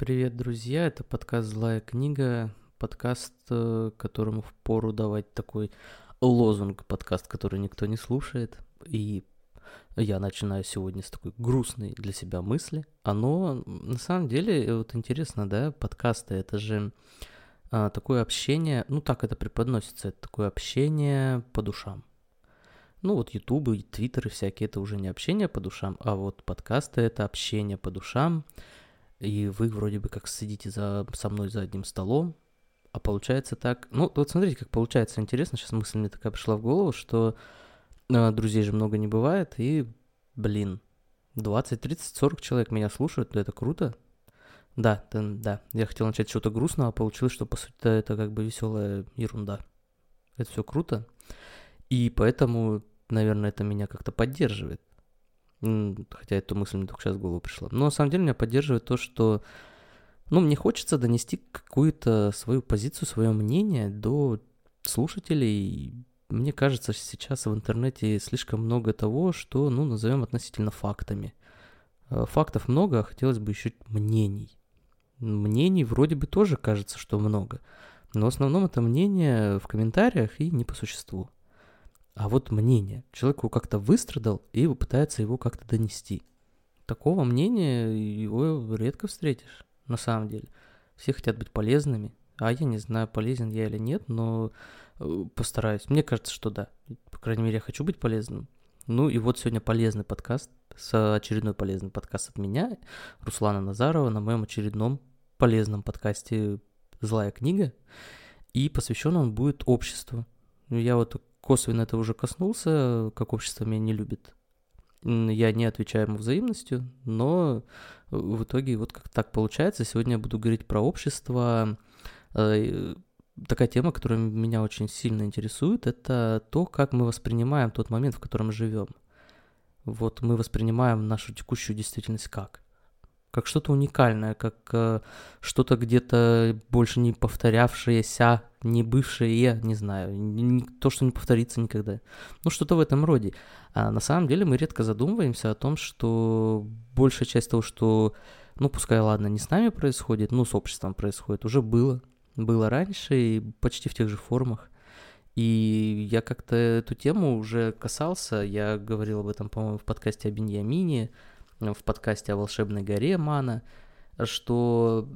Привет, друзья! Это подкаст «Злая книга», подкаст, э, которому впору давать такой лозунг, подкаст, который никто не слушает. И я начинаю сегодня с такой грустной для себя мысли. Оно, на самом деле, вот интересно, да, подкасты, это же а, такое общение, ну так это преподносится, это такое общение по душам. Ну вот ютубы, твиттеры всякие, это уже не общение по душам, а вот подкасты это общение по душам, и вы вроде бы как сидите за, со мной за одним столом, а получается так... Ну, вот смотрите, как получается интересно, сейчас мысль мне такая пришла в голову, что э, друзей же много не бывает, и, блин, 20, 30, 40 человек меня слушают, это круто. Да, да, да, я хотел начать с чего-то грустного, а получилось, что, по сути, это как бы веселая ерунда. Это все круто, и поэтому, наверное, это меня как-то поддерживает. Хотя эту мысль мне только сейчас в голову пришла. Но на самом деле меня поддерживает то, что ну, мне хочется донести какую-то свою позицию, свое мнение до слушателей. Мне кажется, сейчас в интернете слишком много того, что, ну, назовем относительно фактами. Э, фактов много, а хотелось бы еще мнений. Мнений вроде бы тоже кажется, что много. Но в основном это мнение в комментариях и не по существу а вот мнение. Человек его как-то выстрадал и пытается его как-то донести. Такого мнения его редко встретишь, на самом деле. Все хотят быть полезными, а я не знаю, полезен я или нет, но э, постараюсь. Мне кажется, что да. По крайней мере, я хочу быть полезным. Ну и вот сегодня полезный подкаст, с очередной полезный подкаст от меня, Руслана Назарова, на моем очередном полезном подкасте «Злая книга». И посвящен он будет обществу. Я вот косвенно это уже коснулся, как общество меня не любит. Я не отвечаю ему взаимностью, но в итоге вот как так получается. Сегодня я буду говорить про общество. Э, такая тема, которая меня очень сильно интересует, это то, как мы воспринимаем тот момент, в котором живем. Вот мы воспринимаем нашу текущую действительность как? Как что-то уникальное, как э, что-то где-то больше не повторявшееся, не бывшее, не знаю, не, то, что не повторится никогда. Ну, что-то в этом роде. А на самом деле мы редко задумываемся о том, что большая часть того, что, ну, пускай, ладно, не с нами происходит, ну, с обществом происходит, уже было. Было раньше и почти в тех же формах. И я как-то эту тему уже касался, я говорил об этом, по-моему, в подкасте о Беньямине, в подкасте о волшебной горе Мана, что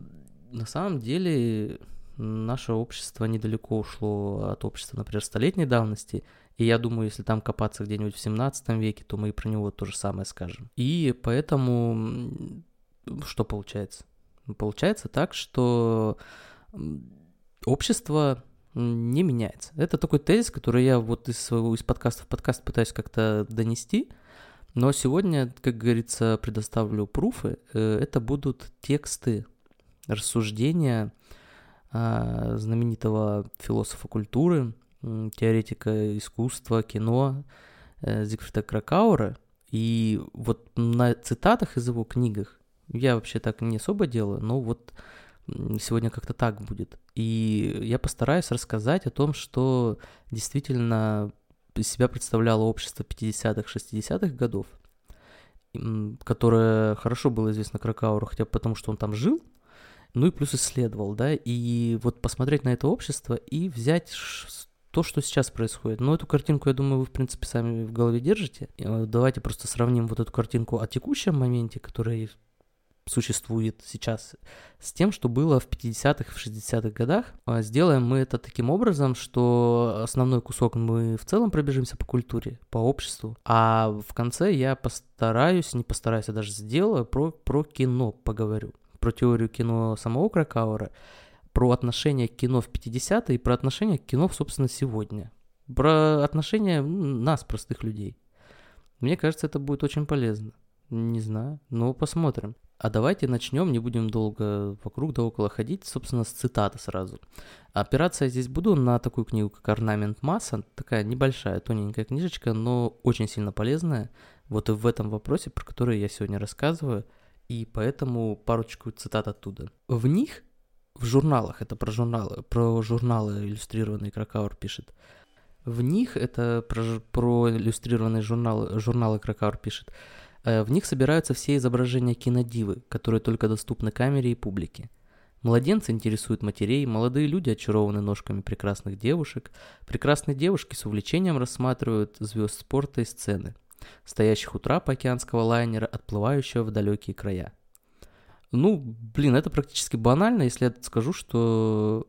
на самом деле наше общество недалеко ушло от общества, например, столетней давности, и я думаю, если там копаться где-нибудь в 17 веке, то мы и про него то же самое скажем. И поэтому что получается? Получается так, что общество не меняется. Это такой тезис, который я вот из своего из подкаста в подкаст пытаюсь как-то донести. Но сегодня, как говорится, предоставлю пруфы. Э, это будут тексты, рассуждения знаменитого философа культуры, теоретика искусства, кино э, Зигфрида Кракаура. И вот на цитатах из его книгах я вообще так не особо делаю, но вот сегодня как-то так будет. И я постараюсь рассказать о том, что действительно из себя представляло общество 50-х, 60-х годов, которое хорошо было известно Кракауру, хотя потому, что он там жил, ну и плюс исследовал, да, и вот посмотреть на это общество и взять то, что сейчас происходит. Но эту картинку, я думаю, вы, в принципе, сами в голове держите. Э, давайте просто сравним вот эту картинку о текущем моменте, который существует сейчас, с тем, что было в 50-х, в 60-х годах. А сделаем мы это таким образом, что основной кусок мы в целом пробежимся по культуре, по обществу, а в конце я постараюсь, не постараюсь, а даже сделаю, про, про кино поговорю про теорию кино самого Кракаура, про отношение к кино в 50-е и про отношение к кино, собственно, сегодня. Про отношение нас, простых людей. Мне кажется, это будет очень полезно. Не знаю, но посмотрим. А давайте начнем, не будем долго вокруг да около ходить, собственно, с цитаты сразу. Опираться я здесь буду на такую книгу, как «Орнамент масса», такая небольшая, тоненькая книжечка, но очень сильно полезная, вот и в этом вопросе, про который я сегодня рассказываю – и поэтому парочку цитат оттуда. В них, в журналах, это про журналы, про журналы иллюстрированные Кракаур пишет, в них, это про, про иллюстрированные журналы, журналы Кракаур пишет, Э, в них собираются все изображения кинодивы, которые только доступны камере и публике. Младенцы интересуют матерей, молодые люди очарованы ножками прекрасных девушек, прекрасные девушки с увлечением рассматривают звезд спорта и сцены, стоящих у трапа океанского лайнера, отплывающего в далекие края. Ну, блин, это практически банально, если я скажу, что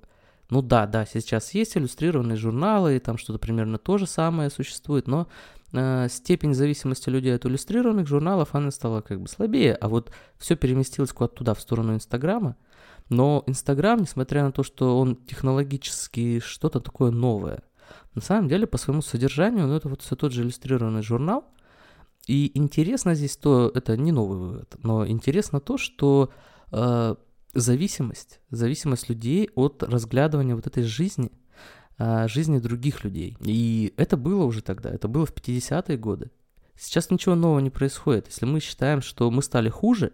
ну да, да, сейчас есть иллюстрированные журналы, и там что-то примерно то же самое существует, но э, степень зависимости людей от иллюстрированных журналов, она стала как бы слабее, а вот все переместилось куда-то туда, в сторону Инстаграма. Но Инстаграм, несмотря на то, что он технологически что-то такое новое, на самом деле по своему содержанию, ну это вот все тот же иллюстрированный журнал. И интересно здесь то, это не новый вывод, но интересно то, что э, зависимость, зависимость людей от разглядывания вот этой жизни, а, жизни других людей. И это было уже тогда, это было в 50-е годы. Сейчас ничего нового не происходит. Если мы считаем, что мы стали хуже,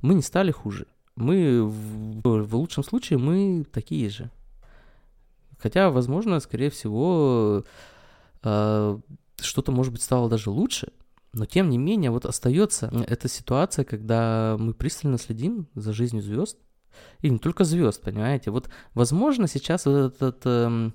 мы не стали хуже. Мы, в, в лучшем случае, мы такие же. Хотя, возможно, скорее всего, э, что-то, может быть, стало даже лучше. Но, тем не менее, вот остается эта ситуация, когда мы пристально следим за жизнью звезд, и не только звезд, понимаете? Вот, возможно, сейчас вот этот э,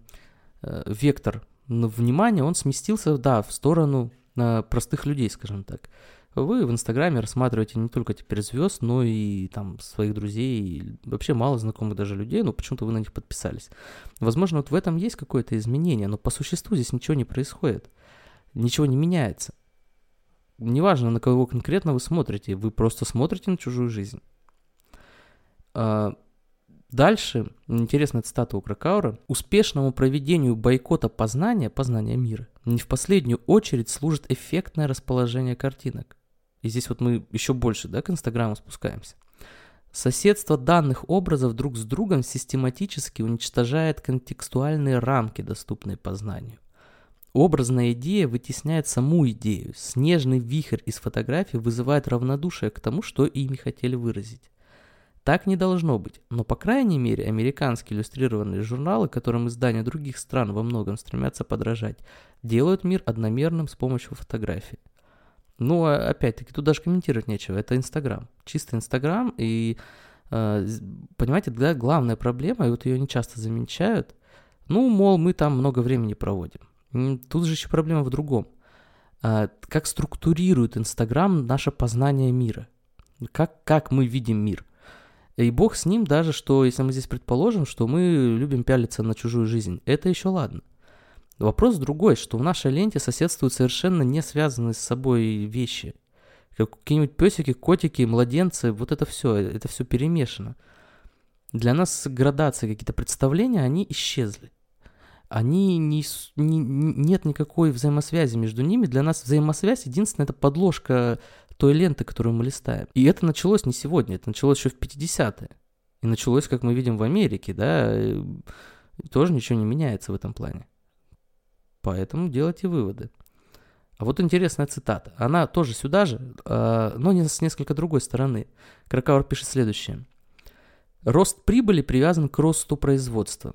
э, вектор внимания, он сместился, да, в сторону э, простых людей, скажем так. Вы в Инстаграме рассматриваете не только теперь звезд, но и там своих друзей, вообще мало знакомых даже людей, но почему-то вы на них подписались. Возможно, вот в этом есть какое-то изменение, но по существу здесь ничего не происходит, ничего не меняется. Неважно, на кого конкретно вы смотрите, вы просто смотрите на чужую жизнь. А, дальше, интересная цитата у Кракаура. «Успешному проведению бойкота познания, познания мира, не в последнюю очередь служит эффектное расположение картинок». И здесь вот мы еще больше, да, к Инстаграму спускаемся. Соседство данных образов друг с другом систематически уничтожает контекстуальные рамки, доступные познанию. Образная идея вытесняет саму идею. Снежный вихрь из фотографий вызывает равнодушие к тому, что ими хотели выразить. Так не должно быть, но по крайней мере американские иллюстрированные журналы, которым издания других стран во многом стремятся подражать, делают мир одномерным с помощью фотографий. Ну, а опять-таки, тут даже комментировать нечего, это Инстаграм. Чисто Инстаграм, и, э, понимаете, да, главная проблема, и вот ее не часто замечают, ну, мол, мы там много времени проводим. Тут же еще проблема в другом. А, как структурирует Инстаграм наше познание мира? Как, как мы видим мир? И бог с ним даже, что если мы здесь предположим, что мы любим пялиться на чужую жизнь, это еще ладно. Вопрос другой, что в нашей ленте соседствуют совершенно не связанные с собой вещи. Как какие-нибудь песики, котики, младенцы, вот это все, это все перемешано. Для нас градации, какие-то представления, они исчезли. Они не, не, нет никакой взаимосвязи между ними. Для нас взаимосвязь единственная это подложка той ленты, которую мы листаем. И это началось не сегодня, это началось еще в 50-е. И началось, как мы видим в Америке, да, тоже ничего не меняется в этом плане. Поэтому делайте выводы. А вот интересная цитата. Она тоже сюда же, а, но не с несколько другой стороны. Кракауэр пишет следующее. Рост прибыли привязан к росту производства.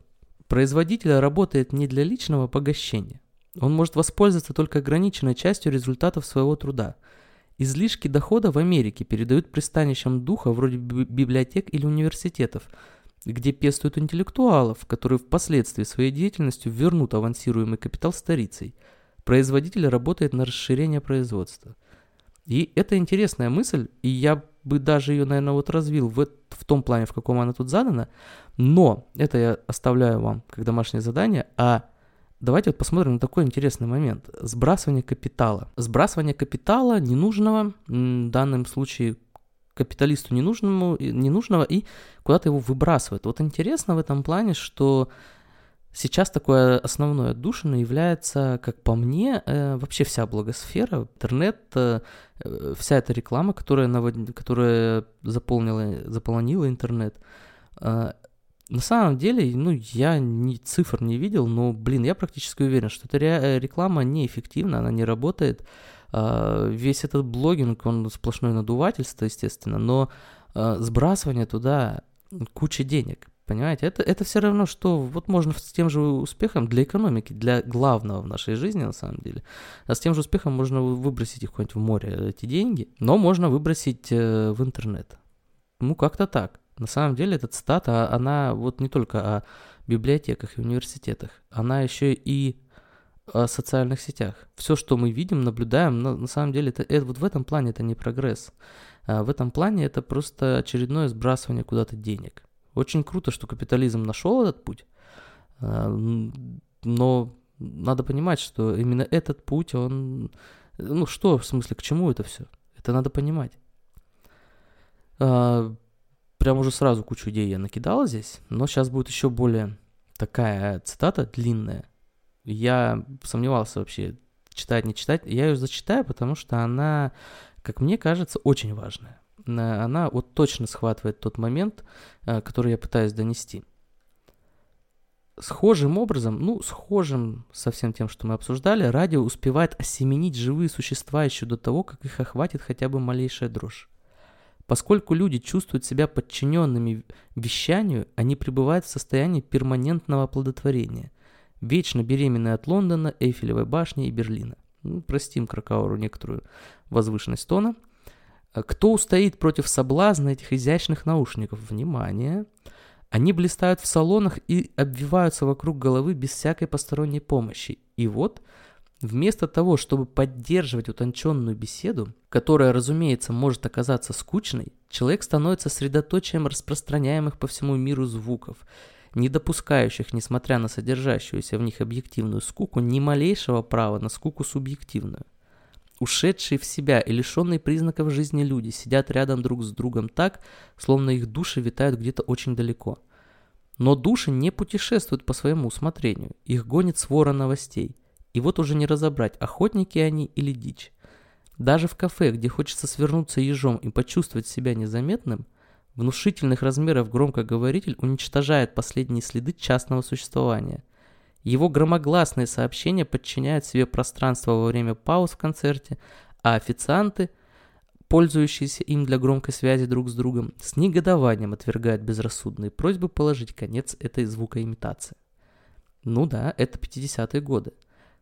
Производитель работает не для личного погощения. Он может воспользоваться только ограниченной частью результатов своего труда – Излишки дохода в Америке передают пристанищам духа вроде библиотек или университетов, где пестуют интеллектуалов, которые впоследствии своей деятельностью вернут авансируемый капитал старицей. Производитель работает на расширение производства. И это интересная мысль, и я бы даже ее, наверное, вот развил в, в том плане, в каком она тут задана, но это я оставляю вам как домашнее задание, а Давайте вот посмотрим на такой интересный момент. Сбрасывание капитала. Сбрасывание капитала ненужного, в данном случае капиталисту ненужному, ненужного и куда-то его выбрасывает. Вот интересно в этом плане, что сейчас такое основное отдушина является, как по мне, э, вообще вся блогосфера, интернет, э, вся эта реклама, которая, навод... которая заполнила, заполонила интернет, э, на самом деле, ну, я ни цифр не видел, но, блин, я практически уверен, что эта ре- реклама неэффективна, она не работает. Весь этот блогинг, он сплошное надувательство, естественно, но сбрасывание туда куча денег. Понимаете, это, это все равно, что вот можно с тем же успехом для экономики, для главного в нашей жизни на самом деле, а с тем же успехом можно выбросить их куда-нибудь в море, эти деньги, но можно выбросить э, в интернет. Ну, как-то так. На самом деле эта цитата, она вот не только о библиотеках и университетах, она еще и о социальных сетях. Все, что мы видим, наблюдаем, на, на самом деле, это, это, вот в этом плане это не прогресс. А в этом плане это просто очередное сбрасывание куда-то денег. Очень круто, что капитализм нашел этот путь, а, но надо понимать, что именно этот путь, он... Ну что, в смысле, к чему это все? Это надо понимать. А, прям уже сразу кучу идей я накидал здесь, но сейчас будет еще более такая цитата длинная. Я сомневался вообще, читать, не читать. Я ее зачитаю, потому что она, как мне кажется, очень важная. Она вот точно схватывает тот момент, э, который я пытаюсь донести. Схожим образом, ну, схожим со всем тем, что мы обсуждали, радио успевает осеменить живые существа еще до того, как их охватит хотя бы малейшая дрожь. Поскольку люди чувствуют себя подчиненными вещанию, они пребывают в состоянии перманентного оплодотворения, вечно беременные от Лондона, Эйфелевой башни и Берлина. Ну, простим Кракауру некоторую возвышенность тона. Кто устоит против соблазна этих изящных наушников? Внимание! Они блистают в салонах и обвиваются вокруг головы без всякой посторонней помощи. И вот Вместо того, чтобы поддерживать утонченную беседу, которая, разумеется, может оказаться скучной, человек становится средоточием распространяемых по всему миру звуков, не допускающих, несмотря на содержащуюся в них объективную скуку, ни малейшего права на скуку субъективную. Ушедшие в себя и лишенные признаков жизни люди сидят рядом друг с другом так, словно их души витают где-то очень далеко. Но души не путешествуют по своему усмотрению, их гонит свора новостей – и вот уже не разобрать, охотники они или дичь. Даже в кафе, где хочется свернуться ежом и почувствовать себя незаметным, внушительных размеров громкоговоритель уничтожает последние следы частного существования. Его громогласные сообщения подчиняют себе пространство во время пауз в концерте, а официанты, пользующиеся им для громкой связи друг с другом, с негодованием отвергают безрассудные просьбы положить конец этой звукоимитации. Ну да, это 50-е годы.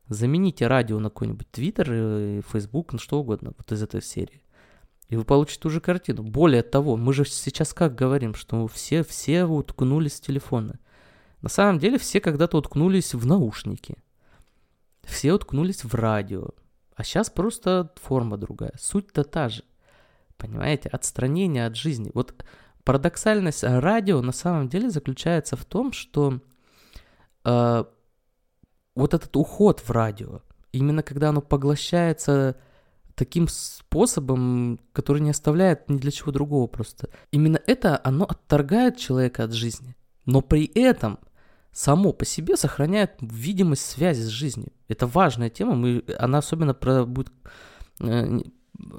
Замените радио на какой-нибудь Твиттер, Фейсбук, ну что угодно, вот из этой серии. И вы получите ту же картину. Более того, мы же сейчас как говорим, что все, все уткнулись в телефоны. На самом деле все когда-то уткнулись в наушники. Все уткнулись в радио. А сейчас просто форма другая. Суть-то та же. Понимаете? Отстранение от жизни. Вот парадоксальность радио на самом деле заключается в том, что э, вот этот уход в радио, именно когда оно поглощается таким способом, который не оставляет ни для чего другого просто. Именно это оно отторгает человека от жизни, но при этом само по себе сохраняет видимость связи с жизнью. Это важная тема, мы, она особенно про, будет э,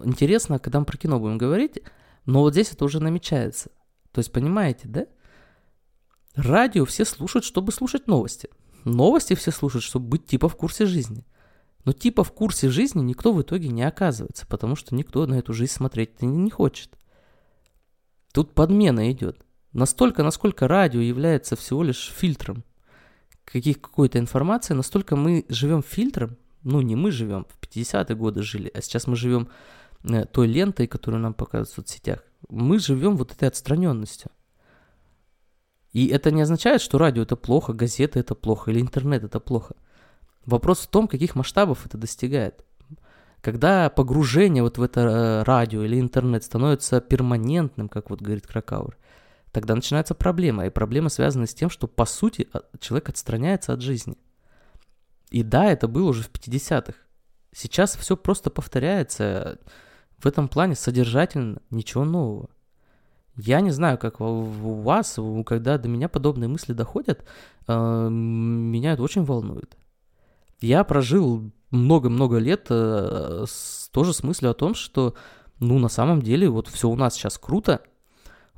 интересна, когда мы про кино будем говорить, но вот здесь это уже намечается. То есть, понимаете, да? Радио все слушают, чтобы слушать новости – Новости все слушают, чтобы быть типа в курсе жизни. Но типа в курсе жизни никто в итоге не оказывается, потому что никто на эту жизнь смотреть не хочет. Тут подмена идет. Настолько, насколько радио является всего лишь фильтром каких, какой-то информации, настолько мы живем фильтром, ну не мы живем, в 50-е годы жили, а сейчас мы живем э, той лентой, которую нам показывают в соцсетях. Мы живем вот этой отстраненностью. И это не означает, что радио это плохо, газеты это плохо или интернет это плохо. Вопрос в том, каких масштабов это достигает. Когда погружение вот в это э, радио или интернет становится перманентным, как вот говорит Кракауэр, тогда начинается проблема. И проблема связана с тем, что по сути а, человек отстраняется от жизни. И да, это было уже в 50-х. Сейчас все просто повторяется. В этом плане содержательно ничего нового. Я не знаю, как у вас, когда до меня подобные мысли доходят, э, меня это очень волнует. Я прожил много-много лет э, тоже с мыслью о том, что, ну, на самом деле, вот все у нас сейчас круто,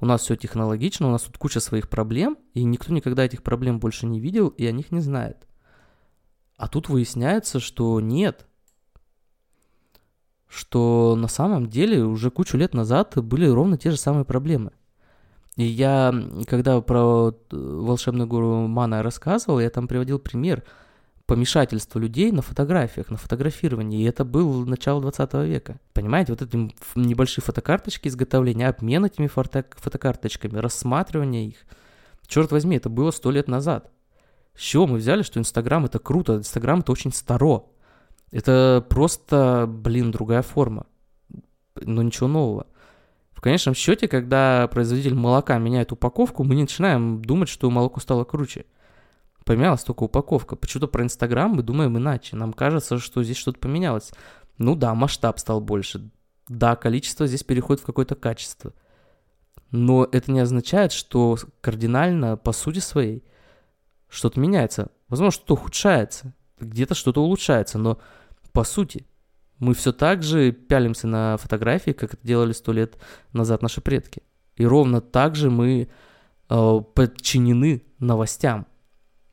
у нас все технологично, у нас тут куча своих проблем, и никто никогда этих проблем больше не видел и о них не знает. А тут выясняется, что нет, что на самом деле уже кучу лет назад были ровно те же самые проблемы. И я, когда про волшебную гору Мана рассказывал, я там приводил пример помешательства людей на фотографиях, на фотографировании. И это был начало 20 века. Понимаете, вот эти небольшие фотокарточки изготовления, обмен этими фото фотокарточками, рассматривание их. Черт возьми, это было сто лет назад. С чего мы взяли, что Инстаграм это круто, Инстаграм это очень старо. Это просто, блин, другая форма. Но ничего нового. В конечном счете, когда производитель молока меняет упаковку, мы не начинаем думать, что молоко стало круче. Поменялась только упаковка. Почему-то про Инстаграм мы думаем иначе. Нам кажется, что здесь что-то поменялось. Ну да, масштаб стал больше. Да, количество здесь переходит в какое-то качество. Но это не означает, что кардинально, по сути своей, что-то меняется. Возможно, что-то ухудшается, где-то что-то улучшается, но по сути мы все так же пялимся на фотографии, как это делали сто лет назад наши предки. И ровно так же мы э, подчинены новостям.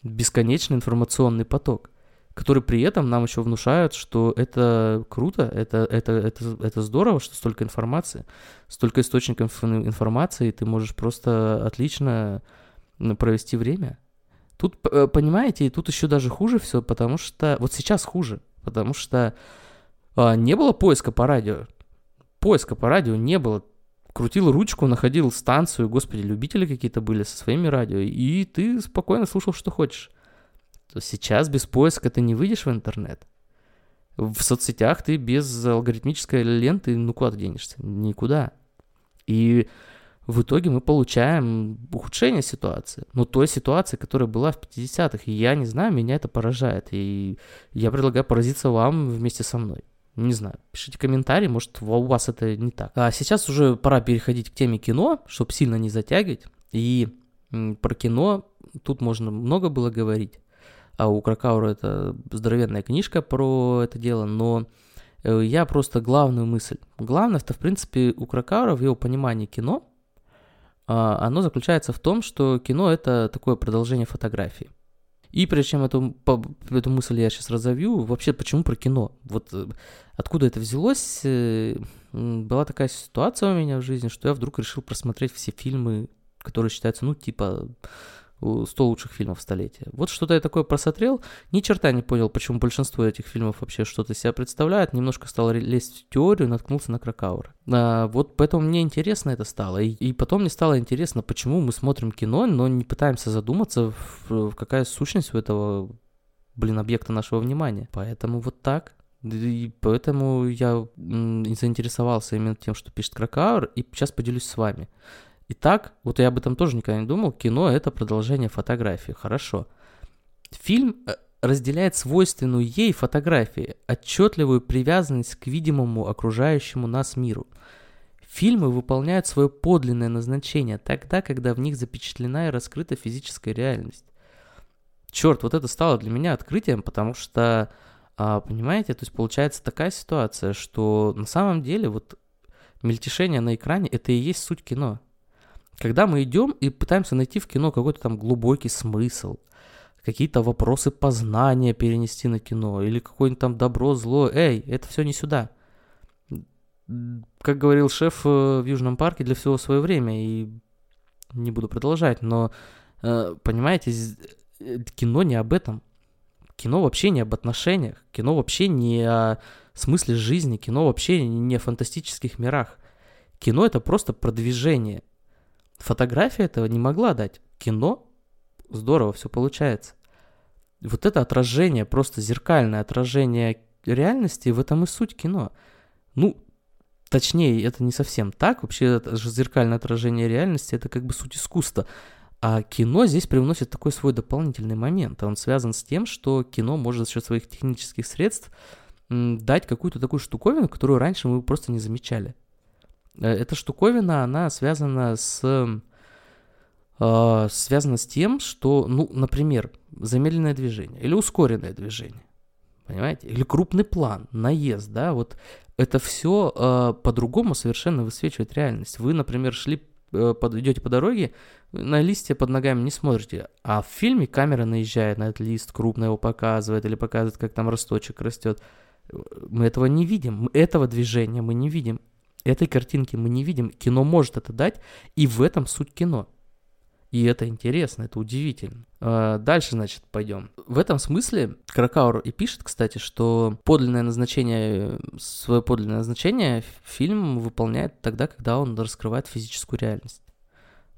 Бесконечный информационный поток, который при этом нам еще внушают, что это круто, это, это, это, это здорово, что столько информации, столько источников информации, и ты можешь просто отлично провести время. Тут, э, понимаете, тут еще даже хуже все, потому что... Вот сейчас хуже, потому что а, не было поиска по радио. Поиска по радио не было. Крутил ручку, находил станцию, господи, любители какие-то были со своими радио, и ты спокойно слушал, что хочешь. То сейчас без поиска ты не выйдешь в интернет. В соцсетях ты без алгоритмической ленты, ну куда ты денешься? Никуда. И в итоге мы получаем ухудшение ситуации. Ну, той ситуации, которая была в 50-х. И я не знаю, меня это поражает. И я предлагаю поразиться вам вместе со мной. Не знаю, пишите комментарии, может у вас это не так. А сейчас уже пора переходить к теме кино, чтобы сильно не затягивать. И про кино тут можно много было говорить. А у Кракаура это здоровенная книжка про это дело, но э, я просто главную мысль. Главное, это в принципе у Кракаура в его понимании кино, а, оно заключается в том, что кино это такое продолжение фотографии. И прежде чем эту, эту мысль я сейчас разовью, вообще почему про кино? Вот э, откуда это взялось? Э, была такая ситуация у меня в жизни, что я вдруг решил просмотреть все фильмы, которые считаются, ну, типа 100 лучших фильмов столетия. Вот что-то я такое просмотрел, ни черта не понял, почему большинство этих фильмов вообще что-то себя представляет, немножко стал лезть в теорию, наткнулся на Кракаура. А, вот поэтому мне интересно это стало, и, и потом мне стало интересно, почему мы смотрим кино, но не пытаемся задуматься, в, в какая сущность у этого, блин, объекта нашего внимания. Поэтому вот так. И поэтому я заинтересовался именно тем, что пишет Кракауэр, и сейчас поделюсь с вами. Итак, вот я об этом тоже никогда не думал, кино это продолжение фотографии, хорошо. Фильм э, разделяет свойственную ей фотографии, отчетливую привязанность к видимому окружающему нас миру. Фильмы выполняют свое подлинное назначение тогда, когда в них запечатлена и раскрыта физическая реальность. Черт, вот это стало для меня открытием, потому что, а, понимаете, то есть получается такая ситуация, что на самом деле вот мельтешение на экране это и есть суть кино. Когда мы идем и пытаемся найти в кино какой-то там глубокий смысл, какие-то вопросы познания перенести на кино, или какое-нибудь там добро, зло, эй, это все не сюда. Как говорил шеф э, в Южном парке, для всего свое время, и не буду продолжать, но, э, понимаете, э, кино не об этом. Кино вообще не об отношениях, кино вообще не о смысле жизни, кино вообще не о фантастических мирах. Кино это просто продвижение – Фотография этого не могла дать. Кино здорово все получается. Вот это отражение, просто зеркальное отражение реальности, в этом и суть кино. Ну, точнее, это не совсем так. Вообще, это же зеркальное отражение реальности, это как бы суть искусства. А кино здесь привносит такой свой дополнительный момент. Он связан с тем, что кино может за счет своих технических средств дать какую-то такую штуковину, которую раньше мы просто не замечали. Э, эта штуковина, она связана с э, связана с тем, что, ну, например, замедленное движение или ускоренное движение, понимаете, или крупный план, наезд, да, вот это все э, по-другому совершенно высвечивает реальность. Вы, например, шли, э, идете по дороге, на листья под ногами не смотрите, а в фильме камера наезжает на этот лист, крупно его показывает или показывает, как там росточек растет. Мы этого не видим, этого движения мы не видим. Этой картинки мы не видим. Кино может это дать, и в этом суть кино. И это интересно, это удивительно. А, дальше, значит, пойдем. В этом смысле Кракаур и пишет, кстати, что подлинное назначение, свое подлинное назначение фильм выполняет тогда, когда он раскрывает физическую реальность.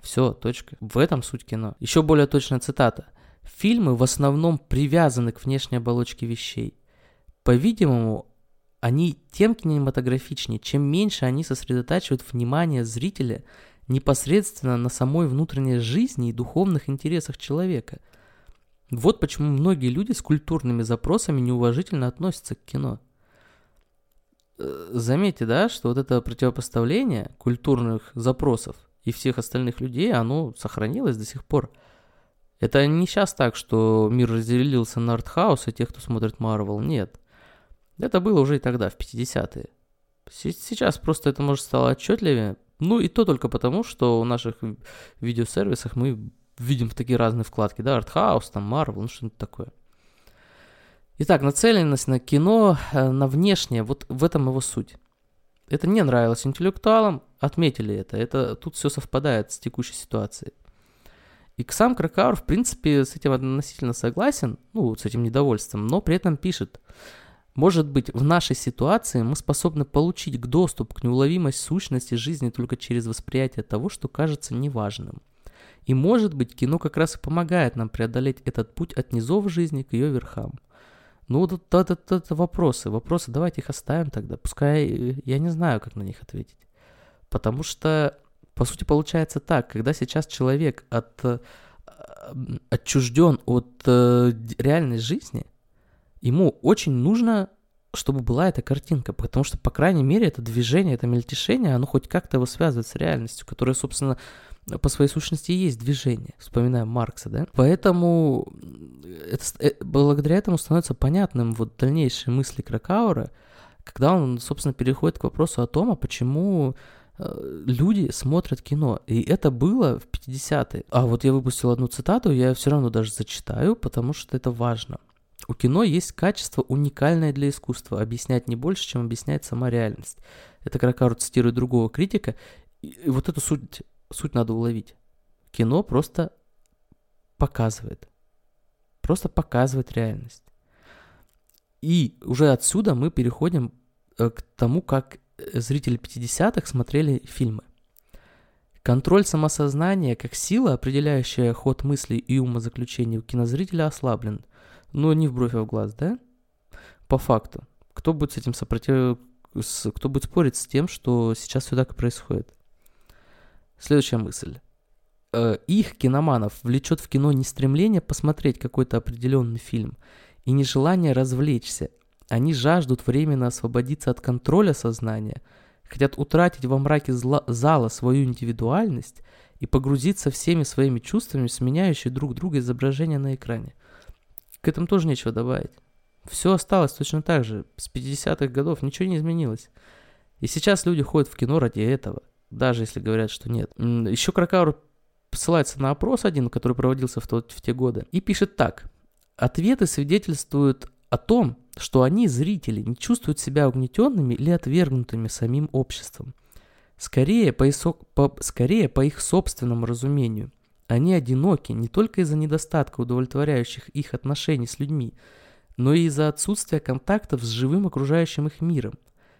Все, точка. В этом суть кино. Еще более точная цитата. Фильмы в основном привязаны к внешней оболочке вещей. По-видимому, они тем кинематографичнее, чем меньше они сосредотачивают внимание зрителя непосредственно на самой внутренней жизни и духовных интересах человека. Вот почему многие люди с культурными запросами неуважительно относятся к кино. Э, заметьте, да, что вот это противопоставление культурных запросов и всех остальных людей, оно сохранилось до сих пор. Это не сейчас так, что мир разделился на артхаус и тех, кто смотрит Марвел. Нет. Это было уже и тогда, в 50-е. Сейчас просто это, может, стало отчетливее, ну и то только потому, что в наших видеосервисах мы видим такие разные вкладки, да, артхаус, там, Marvel, ну что-нибудь такое. Итак, нацеленность на кино, э, на внешнее, вот в этом его суть. Это не нравилось интеллектуалам, отметили это, это тут все совпадает с текущей ситуацией. И сам Кракаур, в принципе, с этим относительно согласен, ну, с этим недовольством, но при этом пишет, может быть, в нашей ситуации мы способны получить доступ к неуловимой сущности жизни только через восприятие того, что кажется неважным. И может быть, кино как раз и помогает нам преодолеть этот путь от низов жизни к ее верхам. Ну, вот это, это, это вопросы. Вопросы, давайте их оставим тогда. Пускай э, я не знаю, как на них ответить. Потому что, по сути, получается так, когда сейчас человек от, э, отчужден от э, реальной жизни, ему очень нужно, чтобы была эта картинка, потому что, по крайней мере, это движение, это мельтешение, оно хоть как-то его связывает с реальностью, которая, собственно, по своей сущности и есть движение. Вспоминаем Маркса, да? Поэтому это, э, благодаря этому становится понятным вот дальнейшие мысли Кракаура, когда он, собственно, переходит к вопросу о том, а почему э, люди смотрят кино. И это было в 50-е. А вот я выпустил одну цитату, я все равно даже зачитаю, потому что это важно. У кино есть качество уникальное для искусства, объяснять не больше, чем объясняет сама реальность. Это Кракару цитирует другого критика. И вот эту суть, суть надо уловить. Кино просто показывает. Просто показывает реальность. И уже отсюда мы переходим э, к тому, как зрители 50-х смотрели фильмы. Контроль самосознания как сила, определяющая ход мыслей и умозаключений у кинозрителя ослаблен – но не в бровь, а в глаз, да? По факту. Кто будет с этим сопротив... С... Кто будет спорить с тем, что сейчас все так и происходит? Следующая мысль. Э, их, киноманов, влечет в кино не стремление посмотреть какой-то определенный фильм и не желание развлечься. Они жаждут временно освободиться от контроля сознания, хотят утратить во мраке зла... зала свою индивидуальность и погрузиться всеми своими чувствами, сменяющие друг друга изображения на экране. К этому тоже нечего добавить. Все осталось точно так же. С 50-х годов ничего не изменилось. И сейчас люди ходят в кино ради этого, даже если говорят, что нет. Еще Кракаур ссылается на опрос один, который проводился в, тот, в те годы, и пишет так. Ответы свидетельствуют о том, что они, зрители, не чувствуют себя угнетенными или отвергнутыми самим обществом. Скорее по, их, по, скорее по их собственному разумению – они одиноки не только из-за недостатка удовлетворяющих их отношений с людьми, но и из-за отсутствия контактов с живым окружающим их миром,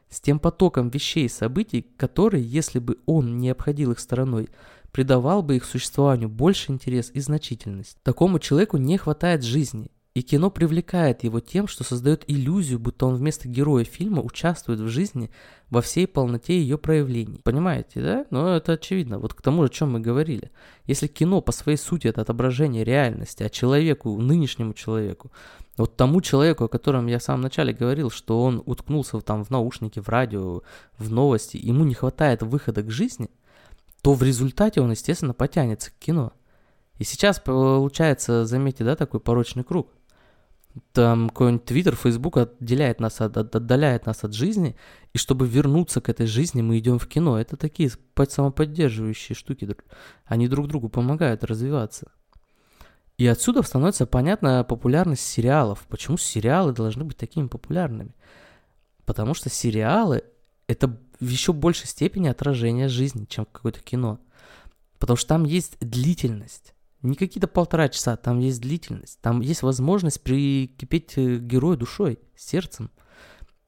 с тем потоком вещей и событий, который, если бы он не обходил их стороной, придавал бы их существованию больше интерес и значительность. Такому человеку не хватает жизни, и кино привлекает его тем, что создает иллюзию, будто он вместо героя фильма участвует в жизни во всей полноте ее проявлений. Понимаете, да? Но это очевидно. Вот к тому, о чем мы говорили. Если кино по своей сути это отображение реальности, а человеку, нынешнему человеку, вот тому человеку, о котором я в самом начале говорил, что он уткнулся там в наушники, в радио, в новости, ему не хватает выхода к жизни, то в результате он, естественно, потянется к кино. И сейчас получается, заметьте, да, такой порочный круг – там какой-нибудь Твиттер, Фейсбук отделяет нас от, отдаляет нас от жизни, и чтобы вернуться к этой жизни, мы идем в кино. Это такие самоподдерживающие штуки. Они друг другу помогают развиваться. И отсюда становится понятна популярность сериалов. Почему сериалы должны быть такими популярными? Потому что сериалы это в еще большей степени отражение жизни, чем какое-то кино. Потому что там есть длительность. Не какие-то полтора часа, там есть длительность. Там есть возможность прикипеть э, герою душой, сердцем.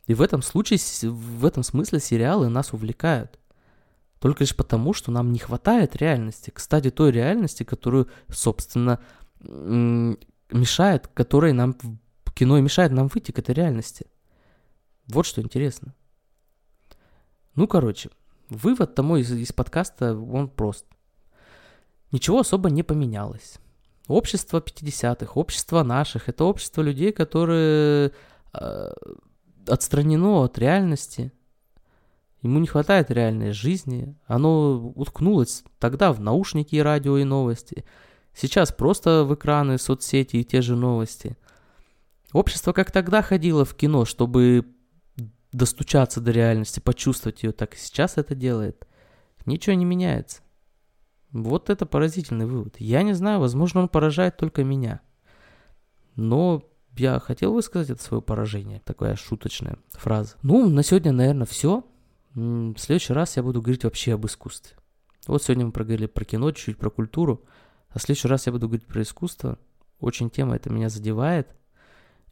И в этом случае, в этом смысле сериалы нас увлекают. Только лишь потому, что нам не хватает реальности. Кстати, той реальности, которую, собственно, мешает, которой нам кино мешает нам выйти к этой реальности. Вот что интересно. Ну, короче, вывод тому из, из подкаста, он прост. Ничего особо не поменялось. Общество 50-х, общество наших, это общество людей, которые э, отстранено от реальности, ему не хватает реальной жизни, оно уткнулось тогда в наушники и радио и новости, сейчас просто в экраны, соцсети и те же новости. Общество как тогда ходило в кино, чтобы достучаться до реальности, почувствовать ее, так и сейчас это делает. Ничего не меняется. Вот это поразительный вывод. Я не знаю, возможно, он поражает только меня. Но я хотел высказать это свое поражение. Такая шуточная фраза. Ну, на сегодня, наверное, все. В следующий раз я буду говорить вообще об искусстве. Вот сегодня мы проговорили про кино, чуть-чуть про культуру. А в следующий раз я буду говорить про искусство. Очень тема это меня задевает.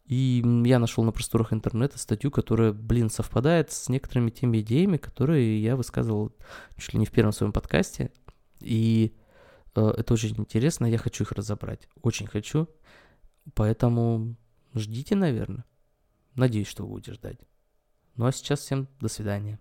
И я нашел на просторах интернета статью, которая, блин, совпадает с некоторыми теми идеями, которые я высказывал чуть ли не в первом своем подкасте. И э, это очень интересно, я хочу их разобрать. Очень хочу. Поэтому ждите, наверное. Надеюсь, что вы будете ждать. Ну а сейчас всем до свидания.